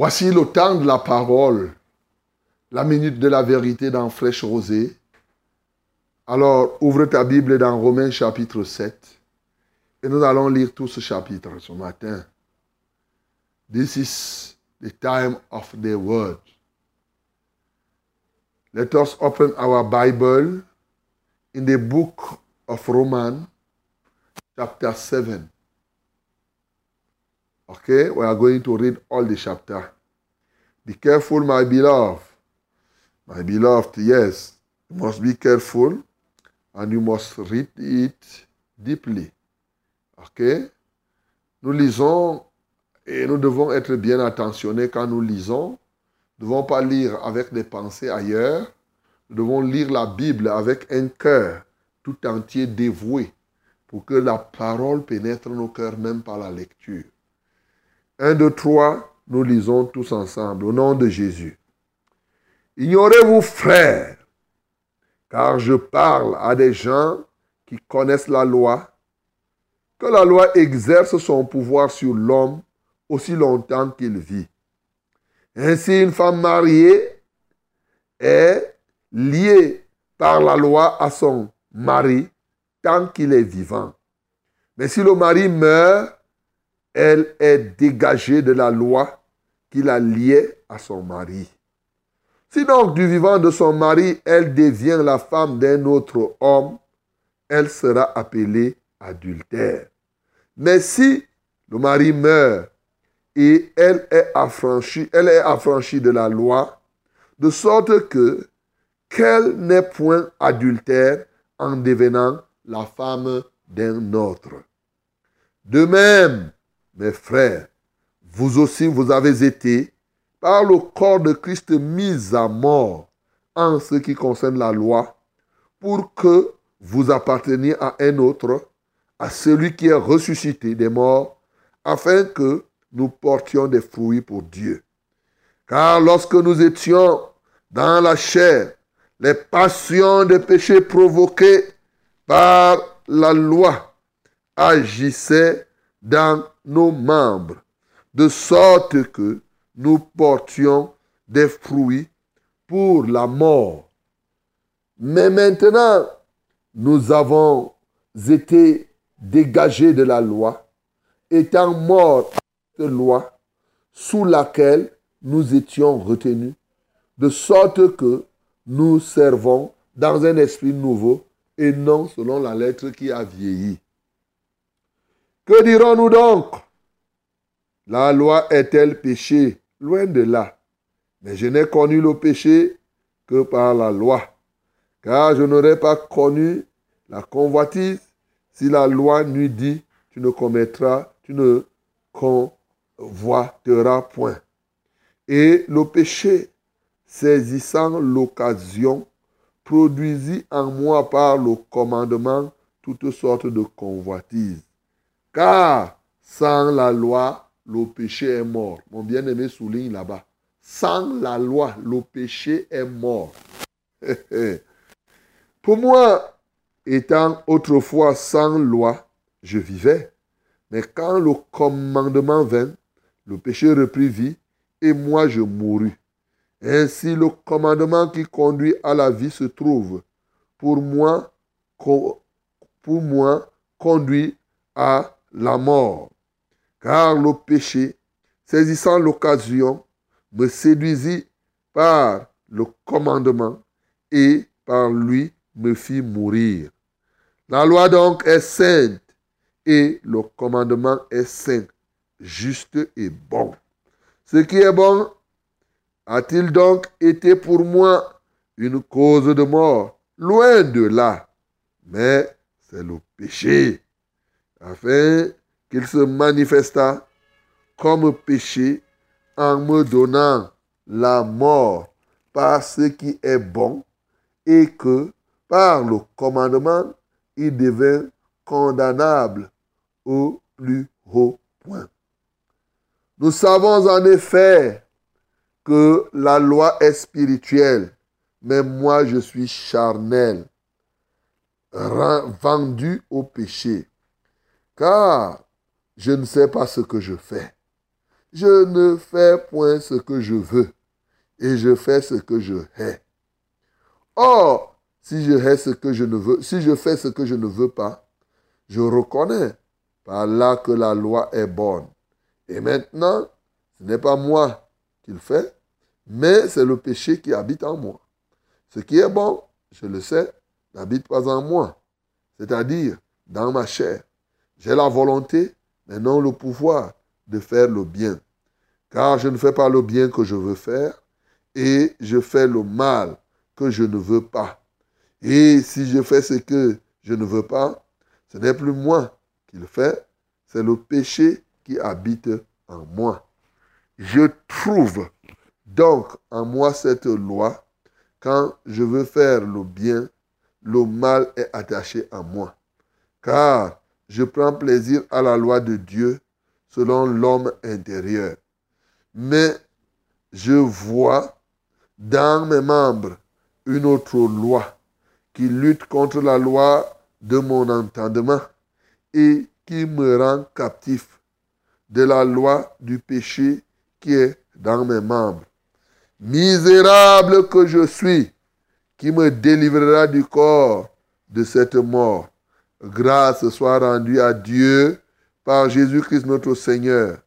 Voici le temps de la parole, la minute de la vérité dans Fraîche Rosée. Alors, ouvre ta Bible dans Romains chapitre 7 et nous allons lire tout ce chapitre ce matin. This is the time of the word. Let us open our Bible in the book of Romans, chapter 7. Okay, we are going to read all the chapter. Be careful, my beloved. My beloved, yes, you must be careful and you must read it deeply. Okay? Nous lisons et nous devons être bien attentionnés quand nous lisons. Nous ne devons pas lire avec des pensées ailleurs. Nous devons lire la Bible avec un cœur tout entier dévoué pour que la parole pénètre nos cœurs même par la lecture. Un, deux, trois, nous lisons tous ensemble au nom de Jésus. Ignorez-vous, frères, car je parle à des gens qui connaissent la loi, que la loi exerce son pouvoir sur l'homme aussi longtemps qu'il vit. Ainsi, une femme mariée est liée par la loi à son mari tant qu'il est vivant. Mais si le mari meurt, elle est dégagée de la loi qui la liait à son mari. Si donc du vivant de son mari, elle devient la femme d'un autre homme, elle sera appelée adultère. Mais si le mari meurt et elle est affranchie, elle est affranchie de la loi, de sorte que qu'elle n'est point adultère en devenant la femme d'un autre. De même, mes frères, vous aussi vous avez été, par le corps de Christ, mis à mort en ce qui concerne la loi, pour que vous apparteniez à un autre, à celui qui est ressuscité des morts, afin que nous portions des fruits pour Dieu. Car lorsque nous étions dans la chair, les passions des péchés provoquées par la loi agissaient dans nos membres, de sorte que nous portions des fruits pour la mort. Mais maintenant, nous avons été dégagés de la loi, étant morts à cette loi sous laquelle nous étions retenus, de sorte que nous servons dans un esprit nouveau et non selon la lettre qui a vieilli. Que dirons-nous donc? La loi est-elle péché? Loin de là. Mais je n'ai connu le péché que par la loi. Car je n'aurais pas connu la convoitise si la loi n'eût dit, tu ne commettras, tu ne convoiteras point. Et le péché, saisissant l'occasion, produisit en moi par le commandement toutes sortes de convoitises. Car sans la loi, le péché est mort. Mon bien-aimé souligne là-bas. Sans la loi, le péché est mort. Pour moi, étant autrefois sans loi, je vivais. Mais quand le commandement vint, le péché reprit vie et moi je mourus. Ainsi le commandement qui conduit à la vie se trouve pour moi, conduit à la mort. Car le péché, saisissant l'occasion, me séduisit par le commandement et par lui me fit mourir. La loi donc est sainte et le commandement est saint, juste et bon. Ce qui est bon a-t-il donc été pour moi une cause de mort? Loin de là. Mais c'est le péché, afin qu'il se manifesta comme péché en me donnant la mort par ce qui est bon et que par le commandement, il devint condamnable au plus haut point. Nous savons en effet que la loi est spirituelle, mais moi je suis charnel, vendu au péché. Car je ne sais pas ce que je fais, je ne fais point ce que je veux, et je fais ce que je hais. Or, si je hais ce que je ne veux, si je fais ce que je ne veux pas, je reconnais par là que la loi est bonne. Et maintenant, ce n'est pas moi qui le fais, mais c'est le péché qui habite en moi. Ce qui est bon, je le sais, n'habite pas en moi, c'est-à-dire dans ma chair. J'ai la volonté, mais non le pouvoir de faire le bien. Car je ne fais pas le bien que je veux faire, et je fais le mal que je ne veux pas. Et si je fais ce que je ne veux pas, ce n'est plus moi qui le fais, c'est le péché qui habite en moi. Je trouve donc en moi cette loi. Quand je veux faire le bien, le mal est attaché à moi. Car je prends plaisir à la loi de Dieu selon l'homme intérieur. Mais je vois dans mes membres une autre loi qui lutte contre la loi de mon entendement et qui me rend captif de la loi du péché qui est dans mes membres. Misérable que je suis, qui me délivrera du corps de cette mort. Grâce soit rendue à Dieu par Jésus-Christ notre Seigneur.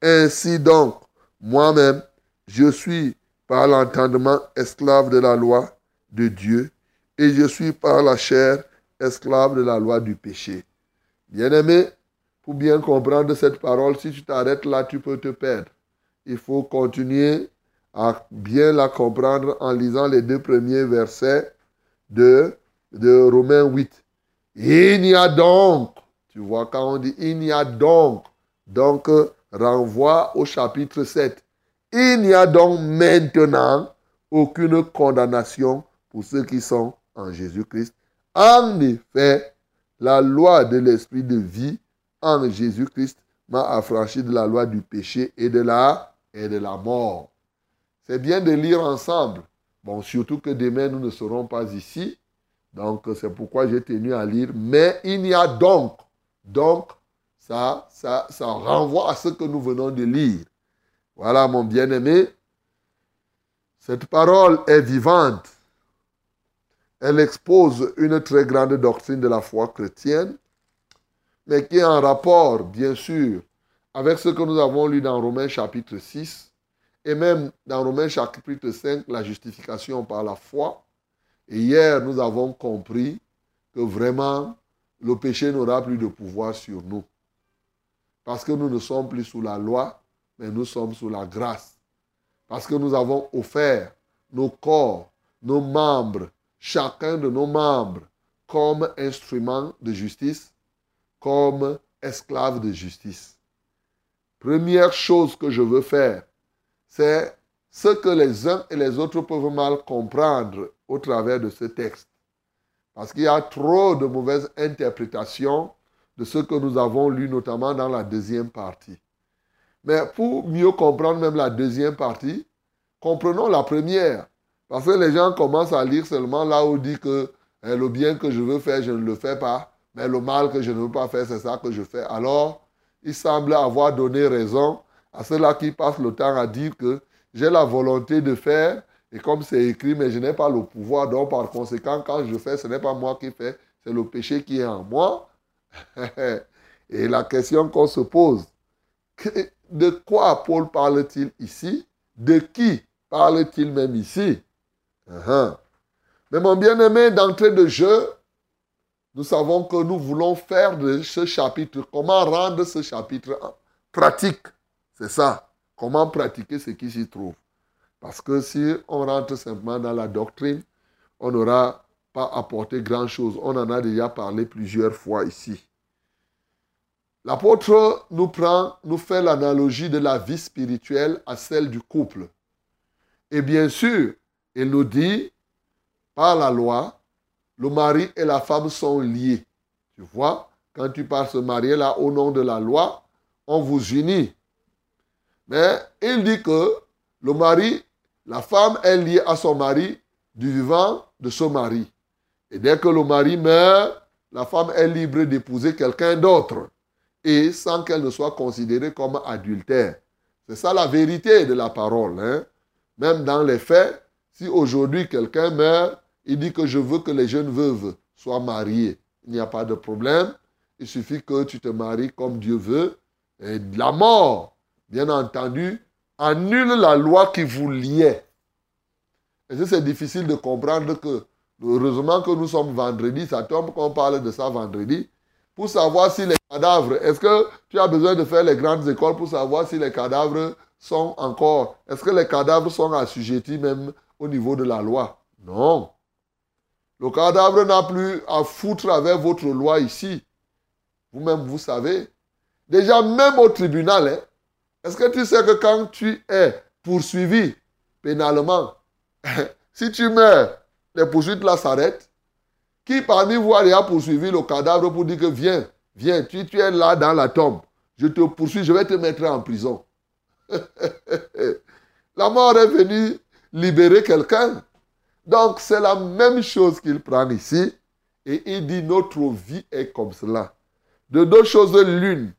Ainsi donc, moi-même, je suis par l'entendement esclave de la loi de Dieu et je suis par la chair esclave de la loi du péché. Bien-aimé, pour bien comprendre cette parole, si tu t'arrêtes là, tu peux te perdre. Il faut continuer à bien la comprendre en lisant les deux premiers versets de, de Romains 8. Il n'y a donc, tu vois, quand on dit il n'y a donc, donc renvoie au chapitre 7. Il n'y a donc maintenant aucune condamnation pour ceux qui sont en Jésus-Christ. En effet, la loi de l'esprit de vie en Jésus-Christ m'a affranchi de la loi du péché et de la, et de la mort. C'est bien de lire ensemble. Bon, surtout que demain, nous ne serons pas ici. Donc, c'est pourquoi j'ai tenu à lire. Mais il y a donc. Donc, ça, ça, ça renvoie à ce que nous venons de lire. Voilà, mon bien-aimé. Cette parole est vivante. Elle expose une très grande doctrine de la foi chrétienne, mais qui est en rapport, bien sûr, avec ce que nous avons lu dans Romains chapitre 6, et même dans Romains chapitre 5, la justification par la foi. Et hier, nous avons compris que vraiment, le péché n'aura plus de pouvoir sur nous. Parce que nous ne sommes plus sous la loi, mais nous sommes sous la grâce. Parce que nous avons offert nos corps, nos membres, chacun de nos membres, comme instrument de justice, comme esclave de justice. Première chose que je veux faire, c'est ce que les uns et les autres peuvent mal comprendre au travers de ce texte. Parce qu'il y a trop de mauvaises interprétations de ce que nous avons lu, notamment dans la deuxième partie. Mais pour mieux comprendre même la deuxième partie, comprenons la première. Parce que les gens commencent à lire seulement là où dit que eh, le bien que je veux faire, je ne le fais pas, mais le mal que je ne veux pas faire, c'est ça que je fais. Alors, il semble avoir donné raison à ceux-là qui passent le temps à dire que j'ai la volonté de faire, et comme c'est écrit, mais je n'ai pas le pouvoir. Donc, par conséquent, quand je fais, ce n'est pas moi qui fais, c'est le péché qui est en moi. et la question qu'on se pose, de quoi Paul parle-t-il ici? De qui parle-t-il même ici? Uh-huh. Mais mon bien-aimé, d'entrée de jeu, nous savons que nous voulons faire de ce chapitre, comment rendre ce chapitre pratique. C'est ça. Comment pratiquer ce qui s'y trouve. Parce que si on rentre simplement dans la doctrine, on n'aura pas apporté grand-chose. On en a déjà parlé plusieurs fois ici. L'apôtre nous prend, nous fait l'analogie de la vie spirituelle à celle du couple. Et bien sûr, il nous dit, par la loi, le mari et la femme sont liés. Tu vois, quand tu pars se marier là au nom de la loi, on vous unit. Mais il dit que le mari, la femme est liée à son mari du vivant de son mari. Et dès que le mari meurt, la femme est libre d'épouser quelqu'un d'autre et sans qu'elle ne soit considérée comme adultère. C'est ça la vérité de la parole. Hein. Même dans les faits, si aujourd'hui quelqu'un meurt, il dit que je veux que les jeunes veuves soient mariées. Il n'y a pas de problème. Il suffit que tu te maries comme Dieu veut. Et la mort, bien entendu, annule la loi qui vous liait. Et c'est difficile de comprendre que, heureusement que nous sommes vendredi, ça tombe qu'on parle de ça vendredi, pour savoir si les cadavres, est-ce que tu as besoin de faire les grandes écoles pour savoir si les cadavres sont encore, est-ce que les cadavres sont assujettis même au niveau de la loi? Non. Le cadavre n'a plus à foutre avec votre loi ici. Vous-même, vous savez. Déjà, même au tribunal, hein, est-ce que tu sais que quand tu es poursuivi pénalement, si tu meurs, les poursuites là s'arrêtent Qui parmi vous a poursuivi le cadavre pour dire que viens, viens, tu, tu es là dans la tombe. Je te poursuis, je vais te mettre en prison. la mort est venue libérer quelqu'un. Donc c'est la même chose qu'il prend ici. Et il dit notre vie est comme cela. De deux choses l'une.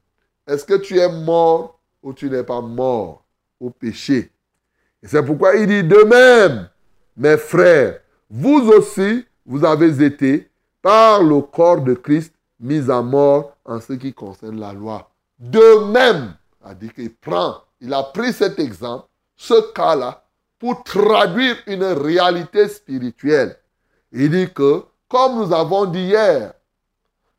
Est-ce que tu es mort ou tu n'es pas mort au péché Et c'est pourquoi il dit de même, mes frères, vous aussi, vous avez été par le corps de Christ mis à mort en ce qui concerne la loi. De même, qu'il il a pris cet exemple, ce cas-là, pour traduire une réalité spirituelle. Il dit que, comme nous avons dit hier,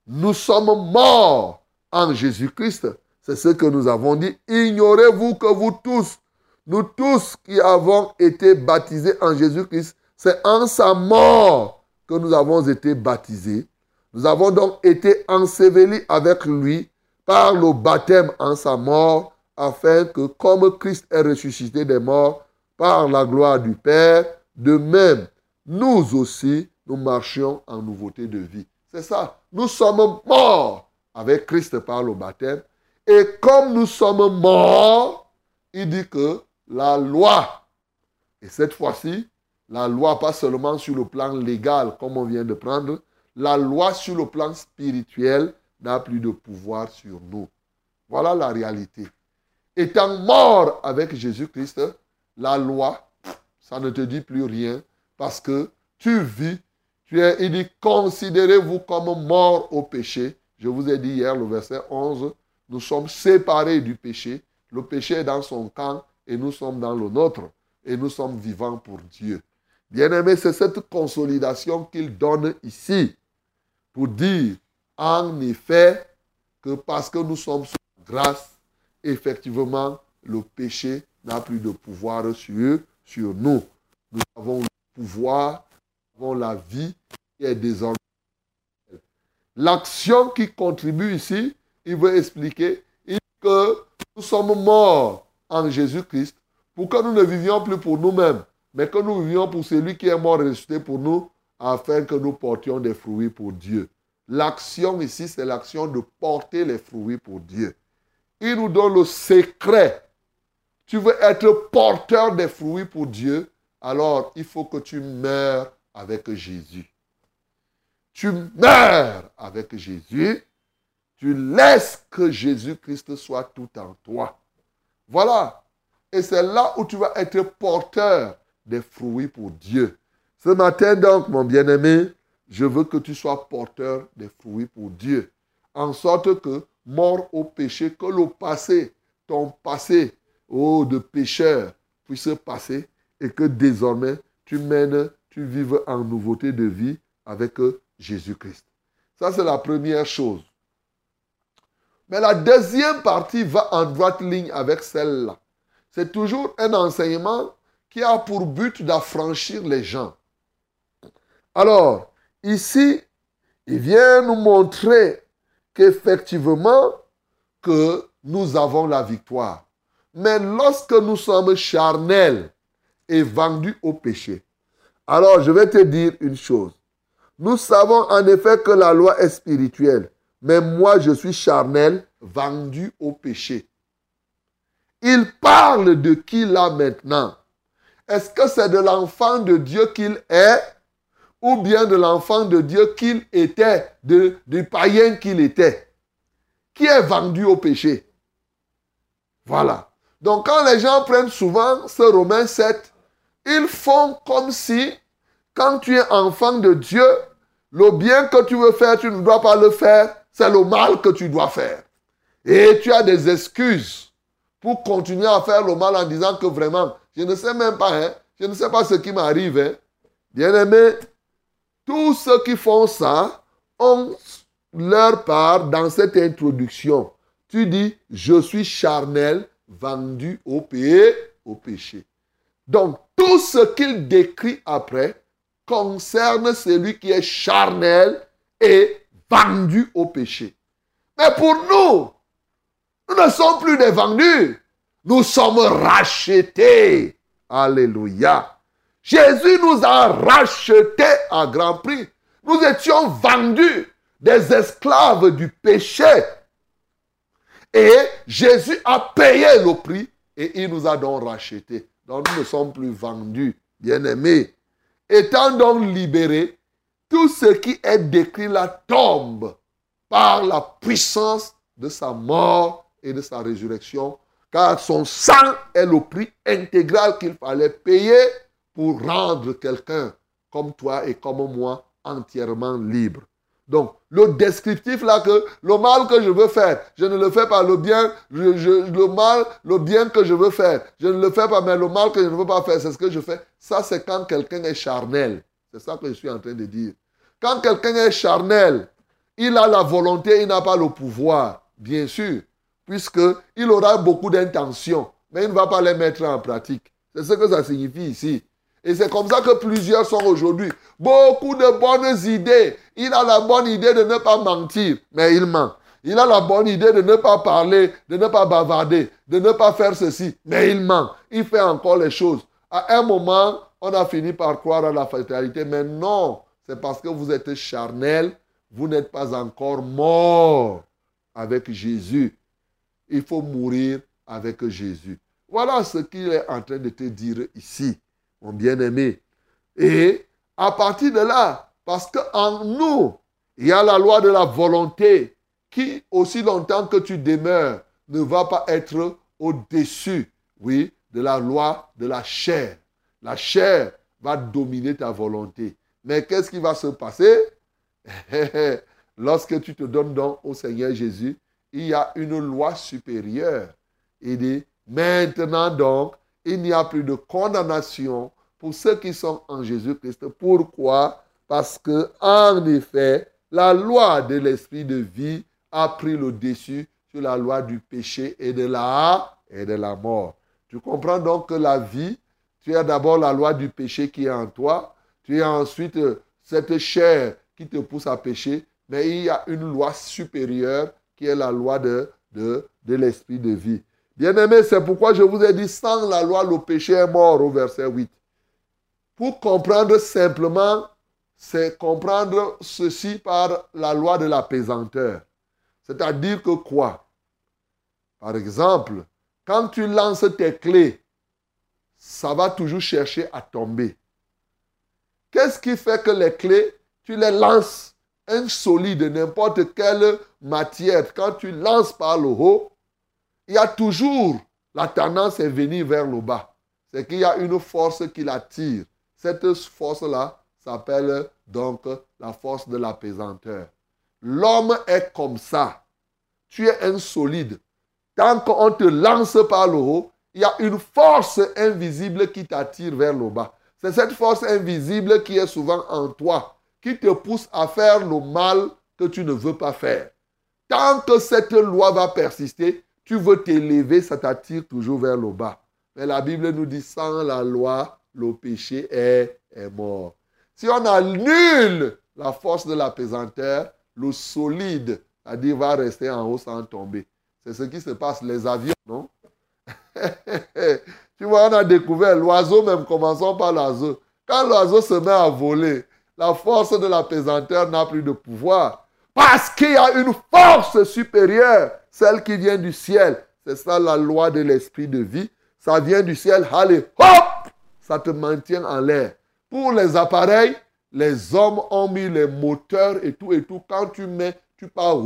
nous sommes morts en Jésus-Christ. C'est ce que nous avons dit. Ignorez-vous que vous tous, nous tous qui avons été baptisés en Jésus-Christ, c'est en sa mort que nous avons été baptisés. Nous avons donc été ensevelis avec lui par le baptême en sa mort, afin que comme Christ est ressuscité des morts, par la gloire du Père, de même, nous aussi, nous marchions en nouveauté de vie. C'est ça. Nous sommes morts avec Christ par le baptême. Et comme nous sommes morts, il dit que la loi, et cette fois-ci, la loi pas seulement sur le plan légal, comme on vient de prendre, la loi sur le plan spirituel n'a plus de pouvoir sur nous. Voilà la réalité. Étant mort avec Jésus-Christ, la loi, ça ne te dit plus rien parce que tu vis. Tu es, il dit, considérez-vous comme mort au péché. Je vous ai dit hier, le verset 11, nous sommes séparés du péché. Le péché est dans son camp et nous sommes dans le nôtre. Et nous sommes vivants pour Dieu. Bien-aimé, c'est cette consolidation qu'il donne ici pour dire, en effet, que parce que nous sommes sous grâce, effectivement, le péché n'a plus de pouvoir sur, sur nous. Nous avons le pouvoir, nous avons la vie qui est désormais. L'action qui contribue ici, il veut expliquer que nous sommes morts en Jésus-Christ pour que nous ne vivions plus pour nous-mêmes, mais que nous vivions pour celui qui est mort et ressuscité pour nous, afin que nous portions des fruits pour Dieu. L'action ici, c'est l'action de porter les fruits pour Dieu. Il nous donne le secret tu veux être porteur des fruits pour Dieu, alors il faut que tu meurs avec Jésus. Tu meurs avec Jésus, tu laisses que Jésus-Christ soit tout en toi. Voilà. Et c'est là où tu vas être porteur des fruits pour Dieu. Ce matin donc, mon bien-aimé, je veux que tu sois porteur des fruits pour Dieu. En sorte que, mort au péché, que le passé, ton passé, oh, de pécheur puisse passer et que désormais tu mènes, tu vives en nouveauté de vie avec Jésus-Christ. Ça, c'est la première chose. Mais la deuxième partie va en droite ligne avec celle-là. C'est toujours un enseignement qui a pour but d'affranchir les gens. Alors, ici, il vient nous montrer qu'effectivement, que nous avons la victoire. Mais lorsque nous sommes charnels et vendus au péché, alors je vais te dire une chose. Nous savons en effet que la loi est spirituelle, mais moi je suis charnel, vendu au péché. Il parle de qui là maintenant? Est-ce que c'est de l'enfant de Dieu qu'il est ou bien de l'enfant de Dieu qu'il était, de, du païen qu'il était? Qui est vendu au péché? Voilà. Donc quand les gens prennent souvent ce Romain 7, ils font comme si, quand tu es enfant de Dieu, le bien que tu veux faire, tu ne dois pas le faire, c'est le mal que tu dois faire. Et tu as des excuses pour continuer à faire le mal en disant que vraiment, je ne sais même pas, hein, je ne sais pas ce qui m'arrive. Hein. Bien aimé, tous ceux qui font ça ont leur part dans cette introduction. Tu dis, je suis charnel, vendu au, péché, au péché. Donc, tout ce qu'il décrit après concerne celui qui est charnel et vendu au péché. Mais pour nous, nous ne sommes plus des vendus. Nous sommes rachetés. Alléluia. Jésus nous a rachetés à grand prix. Nous étions vendus des esclaves du péché. Et Jésus a payé le prix et il nous a donc rachetés. Donc nous ne sommes plus vendus, bien-aimés. Étant donc libérés, tout ce qui est décrit là tombe par la puissance de sa mort et de sa résurrection, car son sang est le prix intégral qu'il fallait payer pour rendre quelqu'un comme toi et comme moi entièrement libre. Donc, le descriptif là que le mal que je veux faire, je ne le fais pas. Le bien, le mal, le bien que je veux faire, je ne le fais pas, mais le mal que je ne veux pas faire, c'est ce que je fais. Ça, c'est quand quelqu'un est charnel. C'est ça que je suis en train de dire. Quand quelqu'un est charnel, il a la volonté, il n'a pas le pouvoir, bien sûr, puisqu'il aura beaucoup d'intentions, mais il ne va pas les mettre en pratique. C'est ce que ça signifie ici. Et c'est comme ça que plusieurs sont aujourd'hui. Beaucoup de bonnes idées. Il a la bonne idée de ne pas mentir, mais il ment. Il a la bonne idée de ne pas parler, de ne pas bavarder, de ne pas faire ceci, mais il ment. Il fait encore les choses. À un moment, on a fini par croire à la fatalité, mais non, c'est parce que vous êtes charnel, vous n'êtes pas encore mort avec Jésus. Il faut mourir avec Jésus. Voilà ce qu'il est en train de te dire ici mon bien-aimé. Et à partir de là, parce qu'en nous, il y a la loi de la volonté qui, aussi longtemps que tu demeures, ne va pas être au-dessus, oui, de la loi de la chair. La chair va dominer ta volonté. Mais qu'est-ce qui va se passer? Lorsque tu te donnes donc au Seigneur Jésus, il y a une loi supérieure. Il dit, maintenant donc, il n'y a plus de condamnation pour ceux qui sont en Jésus-Christ. Pourquoi? Parce que, en effet, la loi de l'esprit de vie a pris le dessus sur la loi du péché et de la, et de la mort. Tu comprends donc que la vie, tu as d'abord la loi du péché qui est en toi, tu as ensuite cette chair qui te pousse à pécher, mais il y a une loi supérieure qui est la loi de, de, de l'esprit de vie. Bien-aimé, c'est pourquoi je vous ai dit, sans la loi, le péché est mort au verset 8. Pour comprendre simplement, c'est comprendre ceci par la loi de la pesanteur. C'est-à-dire que quoi? Par exemple, quand tu lances tes clés, ça va toujours chercher à tomber. Qu'est-ce qui fait que les clés, tu les lances un solide, n'importe quelle matière, quand tu lances par le haut, il y a toujours la tendance à venir vers le bas. C'est qu'il y a une force qui l'attire. Cette force-là s'appelle donc la force de la pesanteur. L'homme est comme ça. Tu es un solide. Tant qu'on te lance par le haut, il y a une force invisible qui t'attire vers le bas. C'est cette force invisible qui est souvent en toi, qui te pousse à faire le mal que tu ne veux pas faire. Tant que cette loi va persister, tu veux t'élever, ça t'attire toujours vers le bas. Mais la Bible nous dit, sans la loi, le péché est, mort. Si on annule la force de la pesanteur, le solide, c'est-à-dire va rester en haut sans tomber. C'est ce qui se passe, les avions, non? Tu vois, on a découvert l'oiseau même, commençons par l'oiseau. Quand l'oiseau se met à voler, la force de la pesanteur n'a plus de pouvoir. Parce qu'il y a une force supérieure celle qui vient du ciel. C'est ça la loi de l'esprit de vie. Ça vient du ciel. Allez, hop Ça te maintient en l'air. Pour les appareils, les hommes ont mis les moteurs et tout et tout. Quand tu mets, tu pars,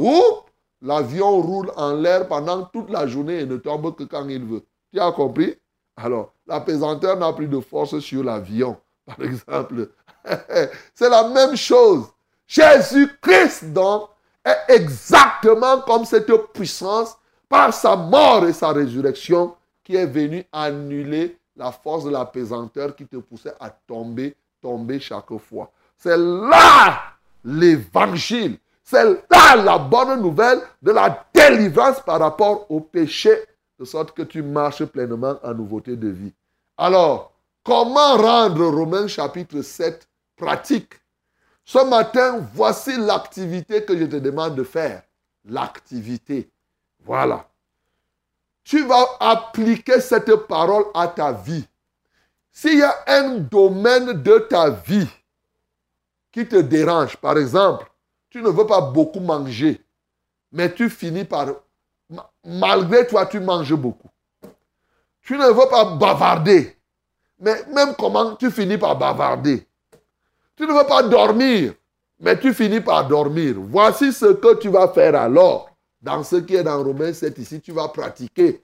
l'avion roule en l'air pendant toute la journée et ne tombe que quand il veut. Tu as compris? Alors, la pesanteur n'a plus de force sur l'avion, par exemple. C'est la même chose. Jésus-Christ, donc, est exactement comme cette puissance par sa mort et sa résurrection qui est venu annuler la force de la pesanteur qui te poussait à tomber, tomber chaque fois. C'est là l'évangile. C'est là la bonne nouvelle de la délivrance par rapport au péché, de sorte que tu marches pleinement en nouveauté de vie. Alors, comment rendre Romains chapitre 7 pratique? Ce matin, voici l'activité que je te demande de faire. L'activité. Voilà. Tu vas appliquer cette parole à ta vie. S'il y a un domaine de ta vie qui te dérange, par exemple, tu ne veux pas beaucoup manger, mais tu finis par, malgré toi, tu manges beaucoup. Tu ne veux pas bavarder, mais même comment, tu finis par bavarder. Tu ne veux pas dormir, mais tu finis par dormir. Voici ce que tu vas faire alors. Dans ce qui est dans Romains 7 ici, tu vas pratiquer.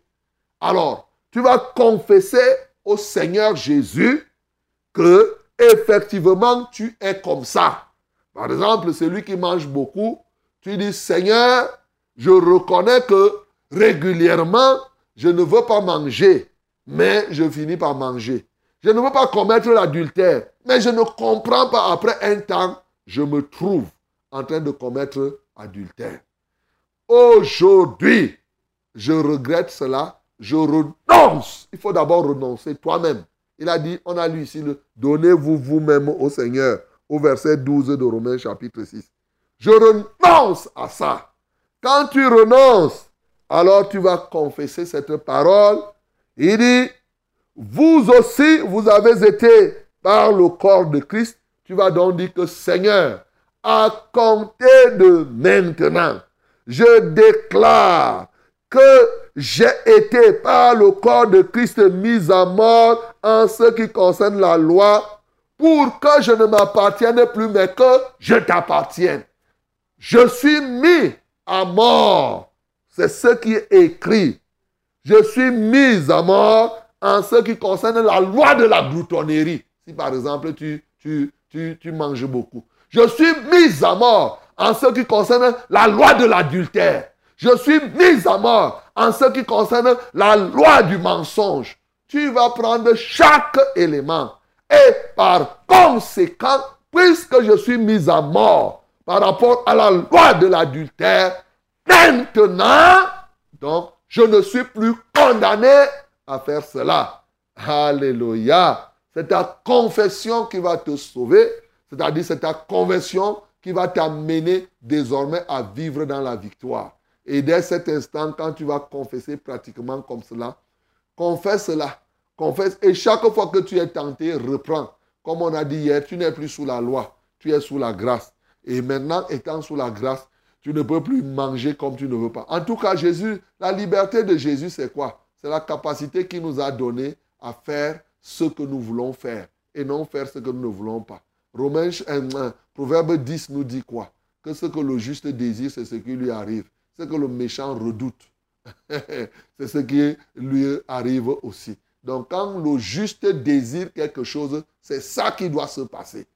Alors, tu vas confesser au Seigneur Jésus que effectivement tu es comme ça. Par exemple, celui qui mange beaucoup, tu dis, Seigneur, je reconnais que régulièrement, je ne veux pas manger, mais je finis par manger. Je ne veux pas commettre l'adultère, mais je ne comprends pas, après un temps, je me trouve en train de commettre adultère. Aujourd'hui, je regrette cela, je renonce. Il faut d'abord renoncer toi-même. Il a dit, on a lu ici, donnez-vous vous-même au Seigneur au verset 12 de Romains chapitre 6. Je renonce à ça. Quand tu renonces, alors tu vas confesser cette parole. Il dit, vous aussi, vous avez été par le corps de Christ. Tu vas donc dire que Seigneur, à compter de maintenant, je déclare que j'ai été par le corps de Christ mis à mort en ce qui concerne la loi pour que je ne m'appartienne plus, mais que je t'appartienne. Je suis mis à mort. C'est ce qui est écrit. Je suis mis à mort en ce qui concerne la loi de la gloutonnerie. Si par exemple tu, tu, tu, tu manges beaucoup. Je suis mis à mort en ce qui concerne la loi de l'adultère. Je suis mis à mort en ce qui concerne la loi du mensonge. Tu vas prendre chaque élément et par conséquent, puisque je suis mis à mort par rapport à la loi de l'adultère, maintenant, donc, je ne suis plus condamné à faire cela. Alléluia. C'est ta confession qui va te sauver, c'est-à-dire c'est ta conversion qui va t'amener désormais à vivre dans la victoire. Et dès cet instant, quand tu vas confesser pratiquement comme cela, confesse cela Confesse. Et chaque fois que tu es tenté, reprends. Comme on a dit hier, tu n'es plus sous la loi, tu es sous la grâce. Et maintenant, étant sous la grâce, tu ne peux plus manger comme tu ne veux pas. En tout cas, Jésus, la liberté de Jésus, c'est quoi? C'est la capacité qu'il nous a donnée à faire ce que nous voulons faire et non faire ce que nous ne voulons pas. Romains 1, Proverbe 10 nous dit quoi? Que ce que le juste désire, c'est ce qui lui arrive. Ce que le méchant redoute, c'est ce qui lui arrive aussi. Donc quand le juste désire quelque chose, c'est ça qui doit se passer.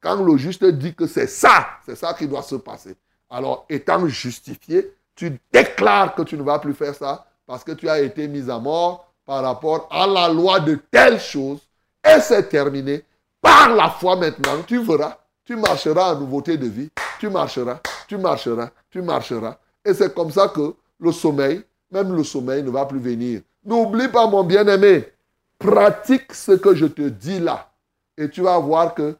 Quand le juste dit que c'est ça, c'est ça qui doit se passer. Alors étant justifié, tu déclares que tu ne vas plus faire ça parce que tu as été mis à mort par rapport à la loi de telle chose et c'est terminé. Par la foi maintenant, tu verras, tu marcheras en nouveauté de vie, tu marcheras, tu marcheras, tu marcheras. Et c'est comme ça que le sommeil, même le sommeil ne va plus venir. N'oublie pas, mon bien-aimé, pratique ce que je te dis là. Et tu vas voir que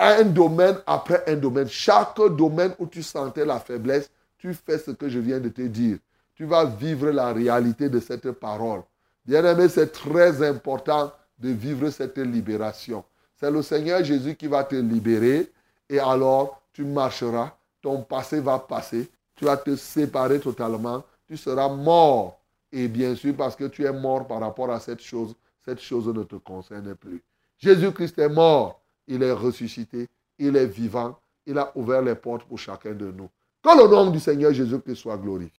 un domaine après un domaine, chaque domaine où tu sentais la faiblesse, tu fais ce que je viens de te dire. Tu vas vivre la réalité de cette parole. Bien-aimé, c'est très important de vivre cette libération. C'est le Seigneur Jésus qui va te libérer et alors tu marcheras, ton passé va passer, tu vas te séparer totalement, tu seras mort et bien sûr, parce que tu es mort par rapport à cette chose, cette chose ne te concerne plus. Jésus-Christ est mort, il est ressuscité, il est vivant, il a ouvert les portes pour chacun de nous. Que le nom du Seigneur Jésus-Christ soit glorifié.